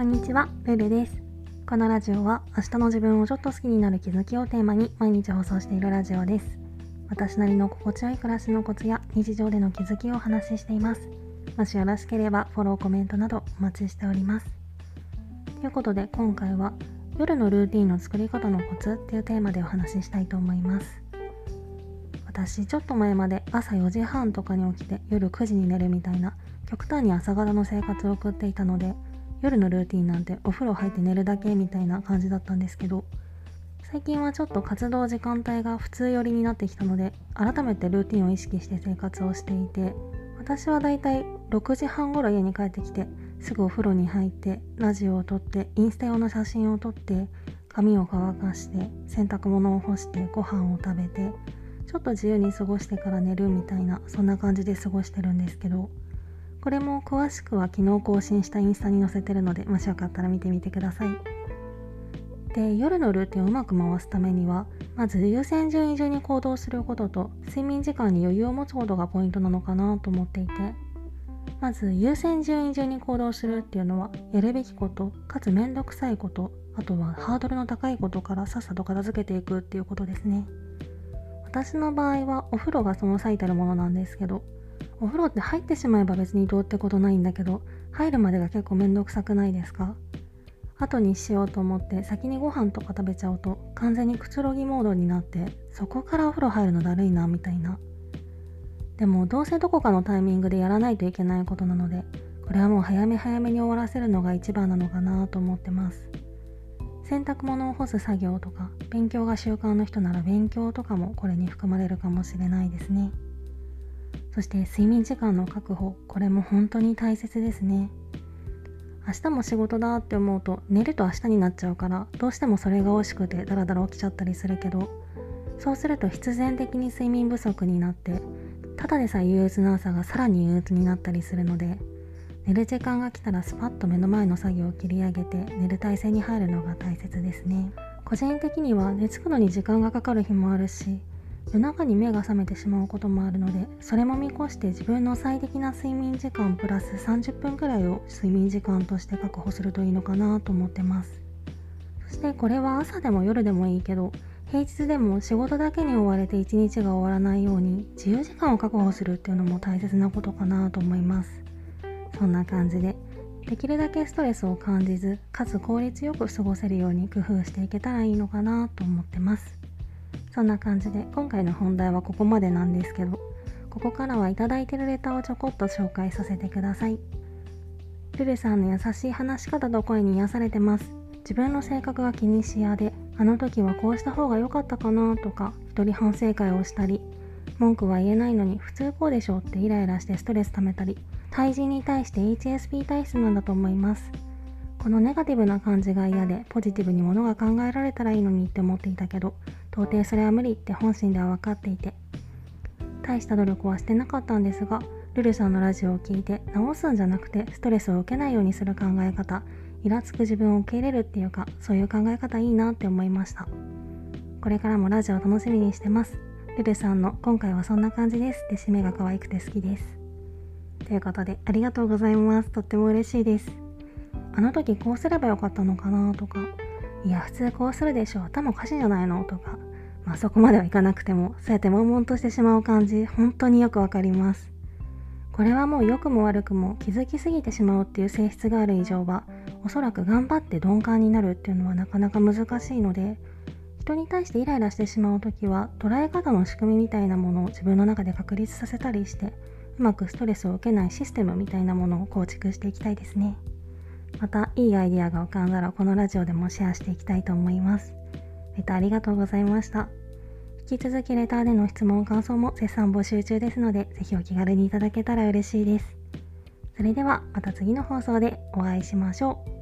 こんにちは、ルルです。このラジオは明日の自分をちょっと好きになる気づきをテーマに毎日放送しているラジオです。私なりの心地よい暮らしのコツや日常での気づきをお話ししています。もしよろしければフォロー、コメントなどお待ちしております。ということで今回は夜のルーティンの作り方のコツっていうテーマでお話ししたいと思います。私ちょっと前まで朝4時半とかに起きて夜9時に寝るみたいな極端に朝方の生活を送っていたので夜のルーティンなんてお風呂入って寝るだけみたいな感じだったんですけど最近はちょっと活動時間帯が普通寄りになってきたので改めてルーティンを意識して生活をしていて私はだいたい6時半頃家に帰ってきてすぐお風呂に入ってラジオを撮ってインスタ用の写真を撮って髪を乾かして洗濯物を干してご飯を食べてちょっと自由に過ごしてから寝るみたいなそんな感じで過ごしてるんですけどこれも詳しくは昨日更新したインスタに載せてるのでもしよかったら見てみてください。で夜のルーティンをうまく回すためにはまず優先順位順に行動することと睡眠時間に余裕を持つことがポイントなのかなと思っていてまず優先順位順に行動するっていうのはやるべきことかつめんどくさいことあとはハードルの高いことからさっさと片付けていくっていうことですね。私の場合はお風呂がその最たるものなんですけどお風呂って入ってしまえば別にどうってことないんだけど入るまでが結構めんどくさくないですか？後にしようと思って先にご飯とか食べちゃうと完全にくつろぎモードになってそこからお風呂入るのだるいなみたいな。でもどうせどこかのタイミングでやらないといけないことなのでこれはもう早め早めに終わらせるのが一番なのかなと思ってます。洗濯物を干す作業とか勉強が習慣の人なら勉強とかもこれに含まれるかもしれないですね。そして睡眠時間の確保これも本当に大切ですね。明日も仕事だって思うと寝ると明日になっちゃうからどうしてもそれが惜しくてダラダラ起きちゃったりするけどそうすると必然的に睡眠不足になってただでさえ憂鬱な朝がさらに憂鬱になったりするので寝る時間が来たらスパッと目の前の作業を切り上げて寝る体勢に入るのが大切ですね。個人的には寝つくのに時間がかかる日もあるし夜中に目が覚めてしまうこともあるのでそれも見越して自分の最適な睡眠時間プラス30分くらいを睡眠時間として確保するといいのかなと思ってます。そしてこれは朝でも夜でもいいけど平日でも仕事だけに追われて一日が終わらないように自由時間を確保するっていうのも大切なことかなと思います。そんな感じでできるだけストレスを感じずかつ効率よく過ごせるように工夫していけたらいいのかなと思ってます。そんな感じで今回の本題はここまでなんですけどここからはいただいてるレターをちょこっと紹介させてください。ルルさんの優しい話し方と声に癒されてます。自分の性格が気にし屋であの時はこうした方が良かったかなとか一人反省会をしたり文句は言えないのに普通こうでしょうってイライラしてストレス溜めたり対人に対して HSP 体質なんだと思います。このネガティブな感じが嫌でポジティブにものが考えられたらいいのにって思っていたけど到底それは無理って本心では分かっていて大した努力はしてなかったんですがルルさんのラジオを聞いて直すんじゃなくてストレスを受けないようにする考え方イラつく自分を受け入れるっていうかそういう考え方いいなって思いました。これからもラジオ楽しみにしてます。ルルさんの今回はそんな感じです。って締めが可愛くて好きです。ということでありがとうございます。とっても嬉しいです。あの時こうすればよかったのかなとかいや普通こうするでしょ頭おかしいんじゃないの？とか。まあそこまではいかなくてもそうやって悶々としてしまう感じ。本当によくわかります。これはもう良くも悪くも気づきすぎてしまうっていう性質がある以上はおそらく頑張って鈍感になるっていうのはなかなか難しいので人に対してイライラしてしまう時は捉え方の仕組みみたいなものを自分の中で確立させたりしてうまくストレスを受けないシステムみたいなものを構築していきたいですね。またいいアイディアが浮かんだらこのラジオでもシェアしていきたいと思います。レターありがとうございました。引き続きレターでの質問感想も絶賛募集中ですのでぜひお気軽にいただけたら嬉しいです。それではまた次の放送でお会いしましょう。